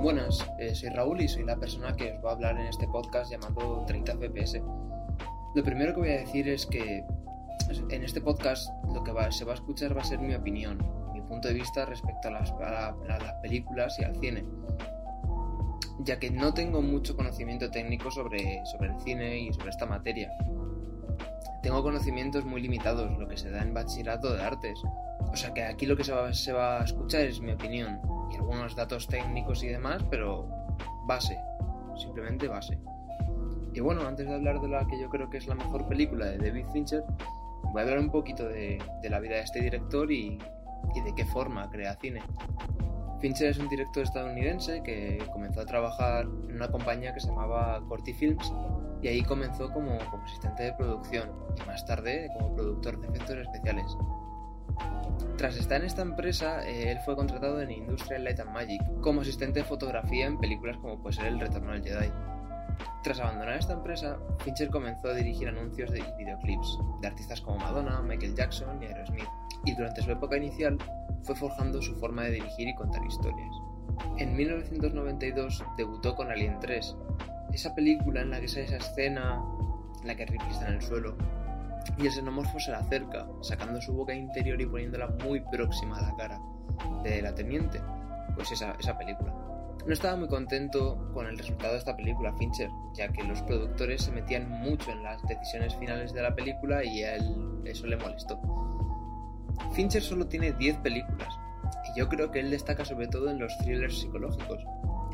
Buenas, eh, soy Raúl y soy la persona que os va a hablar en este podcast llamado 30 FPS. Lo primero que voy a decir es que en este podcast lo que se va a escuchar va a ser mi opinión, mi punto de vista respecto a las, las películas y al cine, ya que no tengo mucho conocimiento técnico sobre, sobre el cine y sobre esta materia. Tengo conocimientos muy limitados, lo que se da en bachillerato de artes, o sea que aquí lo que se va, a escuchar es mi opinión y algunos datos técnicos y demás, pero base, simplemente base. Y bueno, antes de hablar de la que yo creo que es la mejor película de David Fincher, voy a hablar un poquito de, la vida de este director y de qué forma crea cine. Fincher es un director estadounidense que comenzó a trabajar en una compañía que se llamaba Corti Films y ahí comenzó como, asistente de producción y más tarde como productor de efectos especiales. Tras estar en esta empresa, eh, él fue contratado en Industrial Light and Magic como asistente de fotografía en películas como puede ser El Retorno del Jedi. Tras abandonar esta empresa, Fincher comenzó a dirigir anuncios de videoclips de artistas como Madonna, Michael Jackson y Aerosmith, y durante su época inicial fue forjando su forma de dirigir y contar historias. En 1992 debutó con Alien 3, esa película en la que sale esa escena en la que Ripley está en el suelo y el xenomorfo se la acerca, sacando su boca interior y poniéndola muy próxima a la cara de la teniente. Pues esa, esa película. No estaba muy contento con el resultado de esta película, Fincher, ya que los productores se metían mucho en las decisiones finales de la película y a él eso le molestó. Fincher solo tiene 10 películas, y yo creo que él destaca sobre todo en los thrillers psicológicos.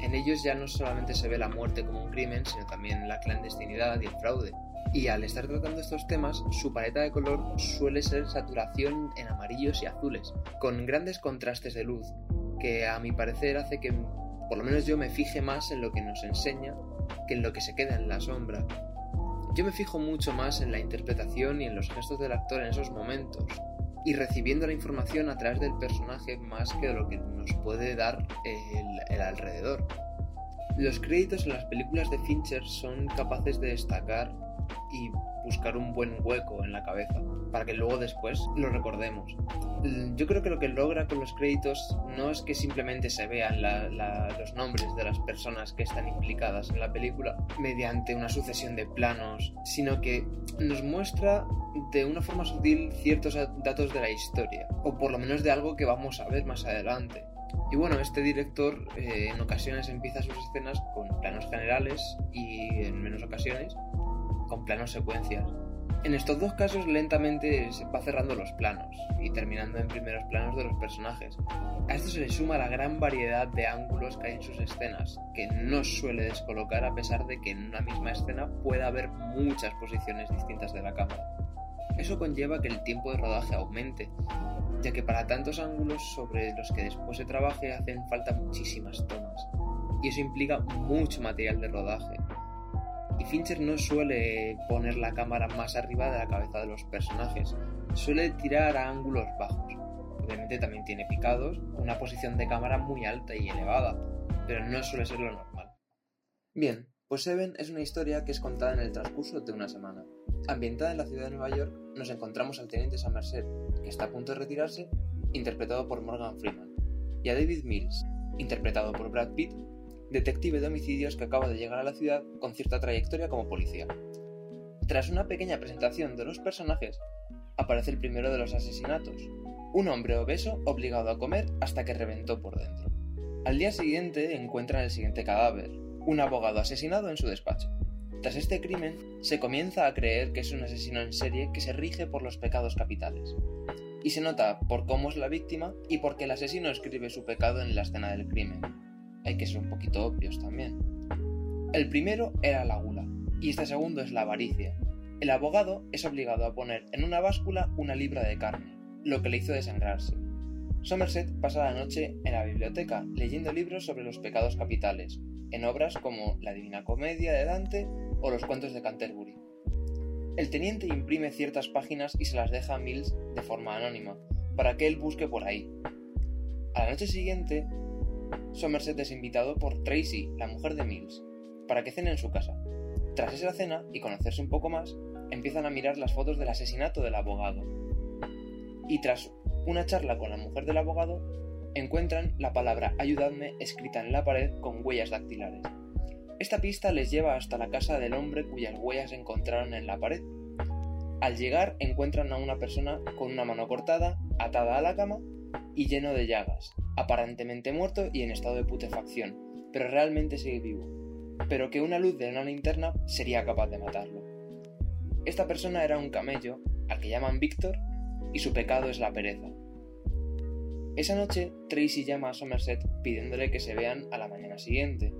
En ellos ya no solamente se ve la muerte como un crimen, sino también la clandestinidad y el fraude. Y al estar tratando estos temas, su paleta de color suele ser saturación en amarillos y azules, con grandes contrastes de luz, que a mi parecer hace que por lo menos yo me fije más en lo que nos enseña que en lo que se queda en la sombra. Yo me fijo mucho más en la interpretación y en los gestos del actor en esos momentos, y recibiendo la información a través del personaje más que de lo que nos puede dar el, el alrededor. Los créditos en las películas de Fincher son capaces de destacar y buscar un buen hueco en la cabeza para que luego después lo recordemos. Yo creo que lo que logra con los créditos no es que simplemente se vean los nombres de las personas que están implicadas en la película mediante una sucesión de planos, sino que nos muestra de una forma sutil ciertos datos de la historia, o por lo menos de algo que vamos a ver más adelante. Y bueno, este director eh, en ocasiones empieza sus escenas con planos generales y en menos ocasiones con planos secuencias. En estos dos casos lentamente se va cerrando los planos y terminando en primeros planos de los personajes. A esto se le suma la gran variedad de ángulos que hay en sus escenas, que no suele descolocar a pesar de que en una misma escena pueda haber muchas posiciones distintas de la cámara. Eso conlleva que el tiempo de rodaje aumente, ya que para tantos ángulos sobre los que después se trabaje hacen falta muchísimas tomas, y eso implica mucho material de rodaje, y Fincher no suele poner la cámara más arriba de la cabeza de los personajes, suele tirar a ángulos bajos. Obviamente también tiene picados, una posición de cámara muy alta y elevada, pero no suele ser lo normal. Bien, pues Seven es una historia que es contada en el transcurso de una semana. Ambientada en la ciudad de Nueva York, nos encontramos al teniente Somerset, que está a punto de retirarse, interpretado por Morgan Freeman, y a David Mills, interpretado por Brad Pitt, detective de homicidios que acaba de llegar a la ciudad con cierta trayectoria como policía. Tras una pequeña presentación de los personajes, aparece el primero de los asesinatos, un hombre obeso obligado a comer hasta que reventó por dentro. Al día siguiente encuentran el siguiente cadáver, un abogado asesinado en su despacho. Tras este crimen, se comienza a creer que es un asesino en serie que se rige por los pecados capitales. Y se nota por cómo es la víctima y porque el asesino escribe su pecado en la escena del crimen, hay que ser un poquito obvios también. El primero era la gula, y este segundo es la avaricia. El abogado es obligado a poner en una báscula una libra de carne, lo que le hizo desangrarse. Somerset pasa la noche en la biblioteca leyendo libros sobre los pecados capitales, en obras como La Divina Comedia de Dante o los cuentos de Canterbury. El teniente imprime ciertas páginas y se las deja a Mills de forma anónima, para que él busque por ahí. A la noche siguiente, Somerset es invitado por Tracy, la mujer de Mills, para que cene en su casa. Tras esa cena y conocerse un poco más, empiezan a mirar las fotos del asesinato del abogado. Y tras una charla con la mujer del abogado, encuentran la palabra ayudadme escrita en la pared con huellas dactilares. Esta pista les lleva hasta la casa del hombre cuyas huellas encontraron en la pared. Al llegar encuentran a una persona con una mano cortada, atada a la cama y lleno de llagas, aparentemente muerto y en estado de putefacción, pero realmente sigue vivo, pero que una luz de una linterna sería capaz de matarlo. Esta persona era un camello, al que llaman Víctor, y su pecado es la pereza. Esa noche, Tracy llama a Somerset pidiéndole que se vean a la mañana siguiente.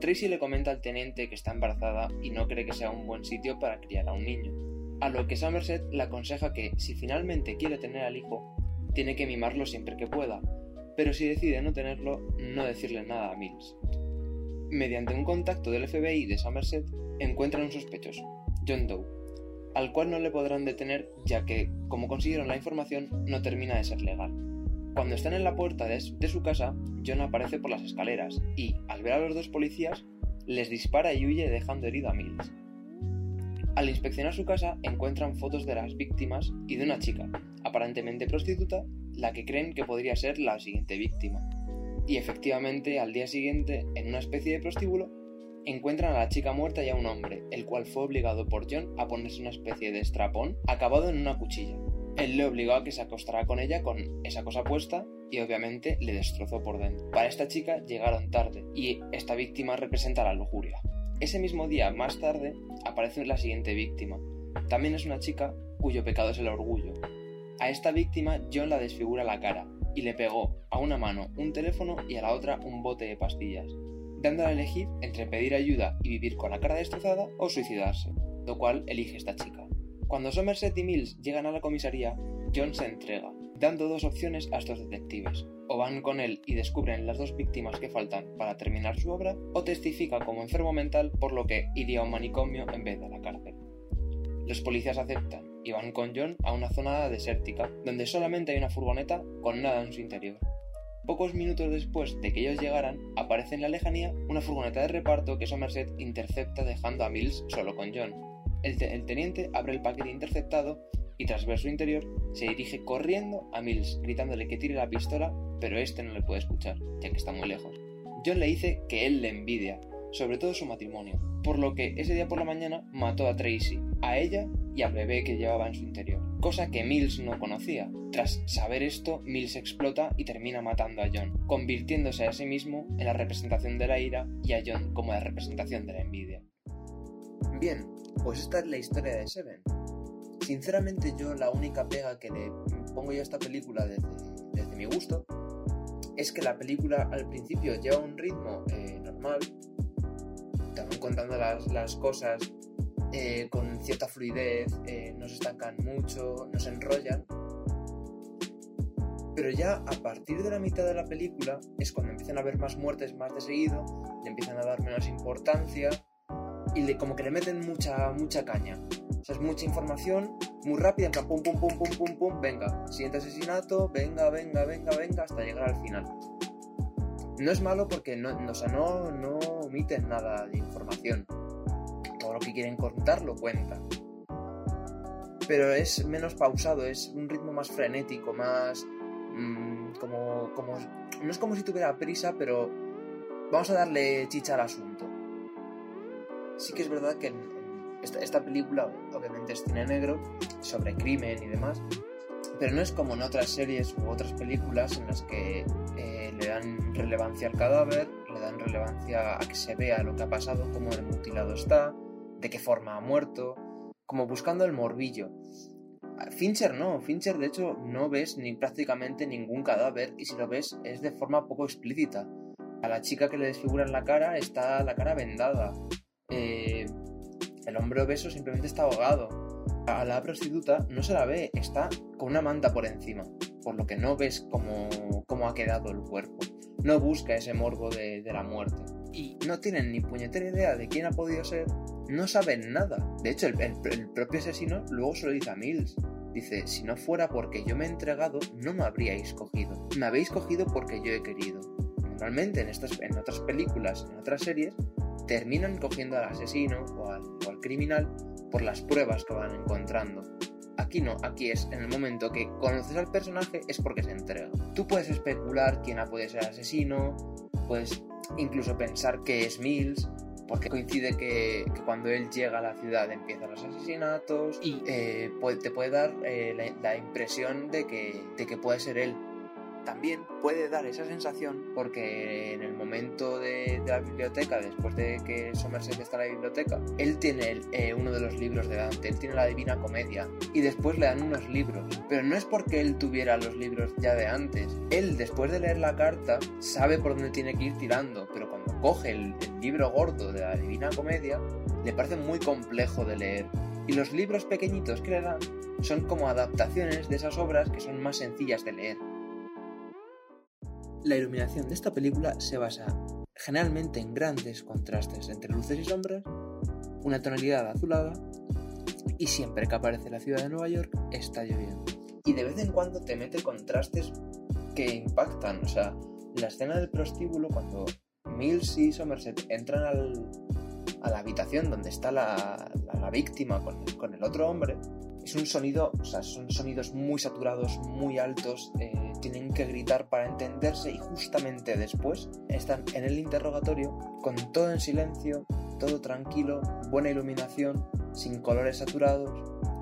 Tracy le comenta al teniente que está embarazada y no cree que sea un buen sitio para criar a un niño, a lo que Somerset le aconseja que, si finalmente quiere tener al hijo, tiene que mimarlo siempre que pueda, pero si decide no tenerlo, no decirle nada a Mills. Mediante un contacto del FBI de Somerset, encuentran un sospechoso, John Doe, al cual no le podrán detener ya que, como consiguieron la información, no termina de ser legal. Cuando están en la puerta de su casa, John aparece por las escaleras y, al ver a los dos policías, les dispara y huye dejando herido a Mills. Al inspeccionar su casa encuentran fotos de las víctimas y de una chica, aparentemente prostituta, la que creen que podría ser la siguiente víctima. Y efectivamente, al día siguiente, en una especie de prostíbulo, encuentran a la chica muerta y a un hombre, el cual fue obligado por John a ponerse una especie de estrapón acabado en una cuchilla. Él le obligó a que se acostara con ella con esa cosa puesta y obviamente le destrozó por dentro. Para esta chica llegaron tarde y esta víctima representa la lujuria. Ese mismo día, más tarde, aparece la siguiente víctima. También es una chica cuyo pecado es el orgullo. A esta víctima John la desfigura la cara y le pegó a una mano un teléfono y a la otra un bote de pastillas, dándole a elegir entre pedir ayuda y vivir con la cara destrozada o suicidarse, lo cual elige esta chica. Cuando Somerset y Mills llegan a la comisaría, John se entrega, dando dos opciones a estos detectives. O van con él y descubren las dos víctimas que faltan para terminar su obra, o testifica como enfermo mental por lo que iría a un manicomio en vez de a la cárcel. Los policías aceptan y van con John a una zona desértica, donde solamente hay una furgoneta con nada en su interior. Pocos minutos después de que ellos llegaran, aparece en la lejanía una furgoneta de reparto que Somerset intercepta dejando a Mills solo con John. El, el teniente abre el paquete interceptado y tras ver su interior se dirige corriendo a Mills, gritándole que tire la pistola, pero este no le puede escuchar, ya que está muy lejos. John le dice que él le envidia, sobre todo su matrimonio, por lo que ese día por la mañana mató a Tracy, a ella y al bebé que llevaba en su interior, cosa que Mills no conocía. Tras saber esto, Mills explota y termina matando a John, convirtiéndose a sí mismo en la representación de la ira y a John como la representación de la envidia. Bien, pues esta es la historia de Seven. Sinceramente yo la única pega que le pongo yo a esta película desde, mi gusto es que la película al principio lleva un ritmo eh, normal, también contando las cosas eh, con cierta fluidez, eh, no se estancan mucho, no se enrollan. Pero ya a partir de la mitad de la película es cuando empiezan a haber más muertes más de seguido, le empiezan a dar menos importancia y le, como que le meten mucha, mucha caña. O sea, es mucha información, muy rápida, en plan pum, pum, pum, pum, pum, pum, venga, siguiente asesinato, venga, venga, venga, venga, hasta llegar al final. No es malo porque no, no, o sea, no, no omiten nada de información. Que quieren contar lo cuentan. Pero es menos pausado, es un ritmo más frenético, más... Mmm, como, como... No es como si tuviera prisa, pero vamos a darle chicha al asunto. Sí que es verdad que esta, película obviamente es cine negro, sobre crimen y demás, pero no es como en otras series u otras películas en las que eh, le dan relevancia al cadáver, le dan relevancia a que se vea lo que ha pasado, cómo el mutilado está, de qué forma ha muerto, como buscando el morbillo. Fincher no, Fincher de hecho no ves ni prácticamente ningún cadáver y si lo ves es de forma poco explícita. A la chica que le desfiguran la cara está la cara vendada. Eh, el hombre obeso simplemente está ahogado. A la prostituta no se la ve, está con una manta por encima, por lo que no ves cómo, cómo ha quedado el cuerpo. No busca ese morbo de, la muerte. Y no tienen ni puñetera idea de quién ha podido ser, no saben nada. De hecho, el, el propio asesino luego se lo dice a Mills. Dice, si no fuera porque yo me he entregado, no me habríais cogido. Me habéis cogido porque yo he querido. Normalmente en, estas, en otras películas, en otras series, terminan cogiendo al asesino o al, criminal por las pruebas que van encontrando. Aquí no, aquí es en el momento que conoces al personaje es porque se entrega. Tú puedes especular quién puede ser asesino, puedes incluso pensar que es Mills, porque coincide que, cuando él llega a la ciudad empiezan los asesinatos y eh, te puede dar eh, la, impresión de que, de que puede ser él también puede dar esa sensación porque en el momento de, la biblioteca, después de que Somerset está en la biblioteca, él tiene eh, uno de los libros delante, él tiene la Divina Comedia y después le dan unos libros. Pero no es porque él tuviera los libros ya de antes. Él, después de leer la carta, sabe por dónde tiene que ir tirando, pero coge el, el libro gordo de la Divina Comedia, le parece muy complejo de leer. Y los libros pequeñitos que le dan son como adaptaciones de esas obras que son más sencillas de leer. La iluminación de esta película se basa generalmente en grandes contrastes entre luces y sombras, una tonalidad azulada y siempre que aparece la ciudad de Nueva York está lloviendo. Y de vez en cuando te mete contrastes que impactan, o sea, la escena del prostíbulo cuando Mills y Somerset entran a la habitación donde está la, víctima con, con, el otro hombre, es un sonido, o sea, son sonidos muy saturados, muy altos, eh, tienen que gritar para entenderse y justamente después están en el interrogatorio con todo en silencio, todo tranquilo, buena iluminación, sin colores saturados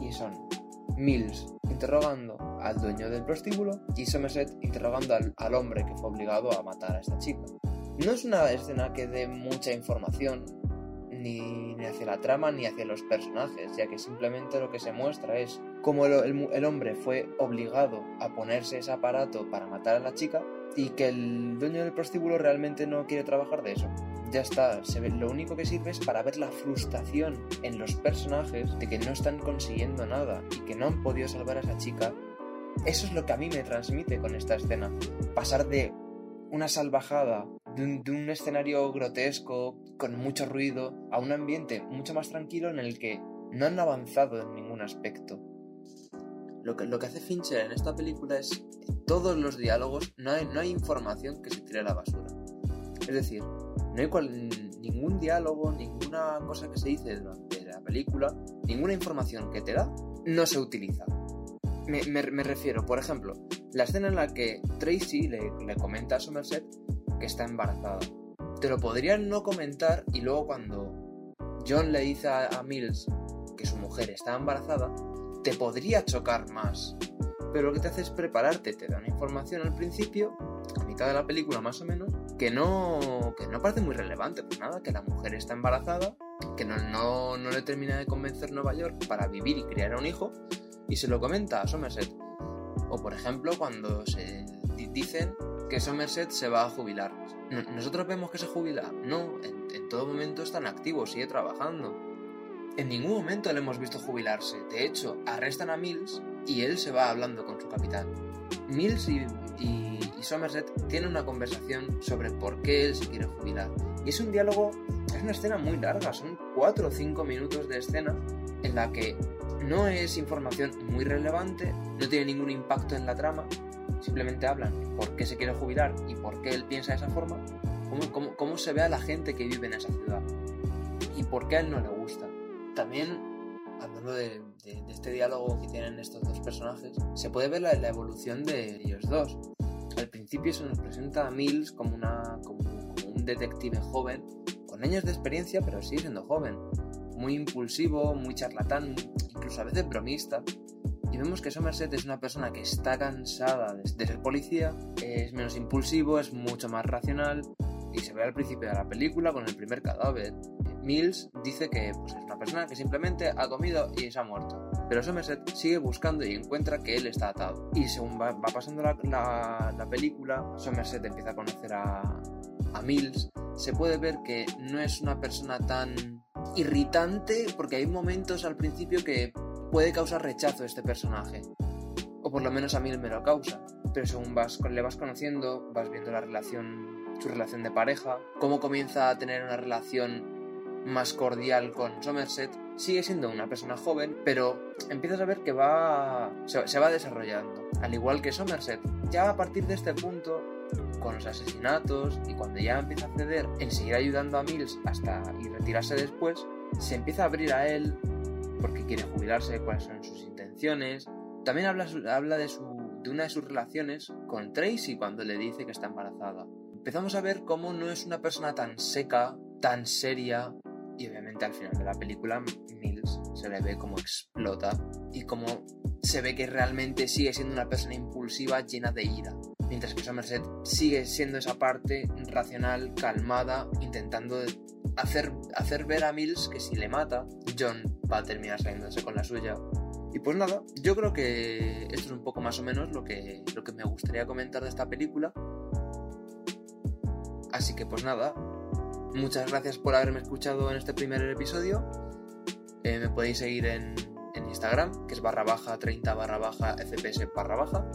y son Mills interrogando al dueño del prostíbulo y Somerset interrogando al, al hombre que fue obligado a matar a esta chica. No es una escena que dé mucha información, ni, hacia la trama ni hacia los personajes, ya que simplemente lo que se muestra es cómo el, hombre fue obligado a ponerse ese aparato para matar a la chica y que el dueño del prostíbulo realmente no quiere trabajar de eso. Ya está, lo único que sirve es para ver la frustración en los personajes de que no están consiguiendo nada y que no han podido salvar a esa chica. Eso es lo que a mí me transmite con esta escena. Pasar de una salvajada de un, escenario grotesco, con mucho ruido, a un ambiente mucho más tranquilo en el que no han avanzado en ningún aspecto. Lo que, lo que hace Fincher en esta película es todos los diálogos no hay, no hay información que se tire a la basura. Es decir, no hay ningún diálogo, ninguna cosa que se dice durante la película, ninguna información que te da, no se utiliza. Me, me, refiero, por ejemplo, la escena en la que Tracy le, le comenta a Somerset que está embarazada. Te lo podrían no comentar y luego cuando John le dice a, Mills que su mujer está embarazada, te podría chocar más. Pero lo que te hace es prepararte, te da una información al principio, a mitad de la película más o menos, que no, que no parece muy relevante, pues nada, que la mujer está embarazada, que no, no, no le termina de convencer Nueva York para vivir y criar a un hijo, y se lo comenta a Somerset. O por ejemplo, cuando se dicen que Somerset se va a jubilar. ¿Nosotros vemos que se jubila? No, en, todo momento está en activo, sigue trabajando. En ningún momento le hemos visto jubilarse. De hecho, arrestan a Mills y él se va hablando con su capitán. Mills y, Somerset tienen una conversación sobre por qué él se quiere jubilar. Y es un diálogo, es una escena muy larga, son 4 o 5 minutos de escena en la que no es información muy relevante, no tiene ningún impacto en la trama, simplemente hablan por qué se quiere jubilar y por qué él piensa de esa forma, cómo, cómo, se ve a la gente que vive en esa ciudad y por qué a él no le gusta. También, hablando de, este diálogo que tienen estos dos personajes, se puede ver la, evolución de ellos dos. Al principio se nos presenta a Mills como, una, como un detective joven, con años de experiencia, pero sigue siendo joven. Muy impulsivo, muy charlatán, incluso a veces bromista, y vemos que Somerset es una persona que está cansada de, ser policía, es menos impulsivo, es mucho más racional y se ve al principio de la película con el primer cadáver. Mills dice que pues, es una persona que simplemente ha comido y se ha muerto. Pero Somerset sigue buscando y encuentra que él está atado. Y según va, pasando la, película, Somerset empieza a conocer a, a Mills. Se puede ver que no es una persona tan irritante porque hay momentos al principio que puede causar rechazo este personaje. O por lo menos a mí me lo causa. Pero según vas, le vas conociendo, vas viendo la relación, su relación de pareja, cómo comienza a tener una relación más cordial con Somerset. Sigue siendo una persona joven, pero empiezas a ver que va se va desarrollando. Al igual que Somerset. Ya a partir de este punto con los asesinatos y cuando ya empieza a ceder en seguir ayudando a Mills hasta y retirarse después, se empieza a abrir a él porque quiere jubilarse, cuáles son sus intenciones. También habla, habla de, su, de una de sus relaciones con Tracy cuando le dice que está embarazada. Empezamos a ver cómo no es una persona tan seca, tan seria, y obviamente al final de la película Mills se le ve como explota y como se ve que realmente sigue siendo una persona impulsiva llena de ira. Mientras que Somerset sigue siendo esa parte racional, calmada, intentando hacer, hacer ver a Mills que si le mata, John va a terminar saliéndose con la suya. Y pues nada, yo creo que esto es un poco más o menos lo que, lo que me gustaría comentar de esta película. Así que pues nada, muchas gracias por haberme escuchado en este primer episodio. Eh, me podéis seguir en, en Instagram, que es barra baja 30 barra baja fps barra baja.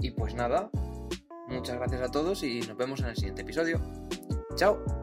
Y pues nada, muchas gracias a todos y nos vemos en el siguiente episodio. ¡Chao!